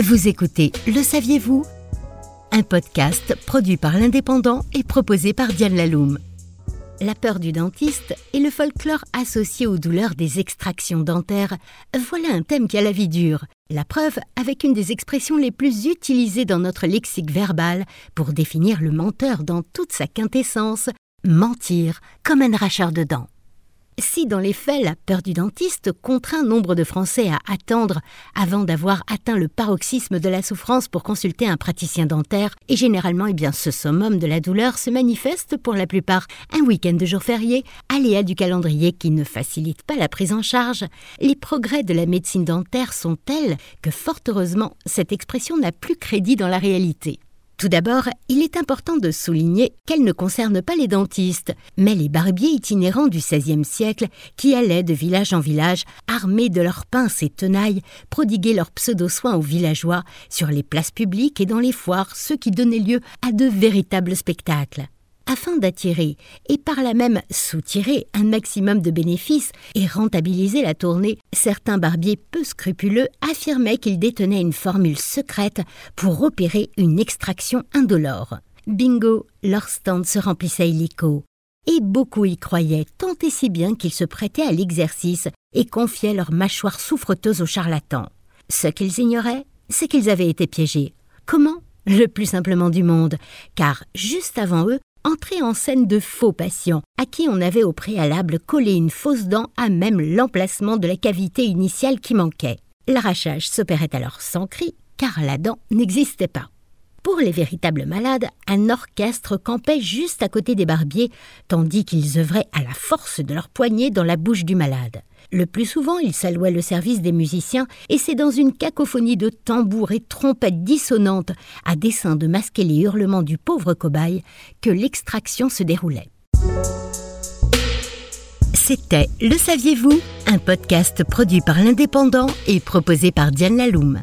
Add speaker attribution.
Speaker 1: Vous écoutez Le saviez-vous? Un podcast produit par l'Indépendant et proposé par Diane Laloum. La peur du dentiste et le folklore associé aux douleurs des extractions dentaires, voilà un thème qui a la vie dure. La preuve avec une des expressions les plus utilisées dans notre lexique verbal pour définir le menteur dans toute sa quintessence, mentir comme un racheur de dents. Si dans les faits la peur du dentiste contraint nombre de Français à attendre avant d'avoir atteint le paroxysme de la souffrance pour consulter un praticien dentaire, et généralement eh bien, ce summum de la douleur se manifeste pour la plupart un week-end de jour férié, aléa du calendrier qui ne facilite pas la prise en charge, les progrès de la médecine dentaire sont tels que fort heureusement cette expression n'a plus crédit dans la réalité. Tout d'abord, il est important de souligner qu'elle ne concerne pas les dentistes, mais les barbiers itinérants du XVIe siècle qui allaient de village en village, armés de leurs pinces et tenailles, prodiguer leurs pseudo-soins aux villageois sur les places publiques et dans les foires, ce qui donnait lieu à de véritables spectacles afin d'attirer et par là même soutirer un maximum de bénéfices et rentabiliser la tournée, certains barbiers peu scrupuleux affirmaient qu'ils détenaient une formule secrète pour opérer une extraction indolore. Bingo, leur stand se remplissait illico. Et beaucoup y croyaient, tant et si bien qu'ils se prêtaient à l'exercice et confiaient leurs mâchoires souffreteuses aux charlatans. Ce qu'ils ignoraient, c'est qu'ils avaient été piégés. Comment? Le plus simplement du monde, car juste avant eux, entrer en scène de faux patients, à qui on avait au préalable collé une fausse dent à même l'emplacement de la cavité initiale qui manquait. L'arrachage s'opérait alors sans cri, car la dent n'existait pas. Pour les véritables malades, un orchestre campait juste à côté des barbiers, tandis qu'ils œuvraient à la force de leurs poignets dans la bouche du malade. Le plus souvent, ils s'allouaient le service des musiciens, et c'est dans une cacophonie de tambours et trompettes dissonantes, à dessein de masquer les hurlements du pauvre cobaye, que l'extraction se déroulait. C'était Le Saviez-vous? Un podcast produit par l'Indépendant et proposé par Diane Laloum.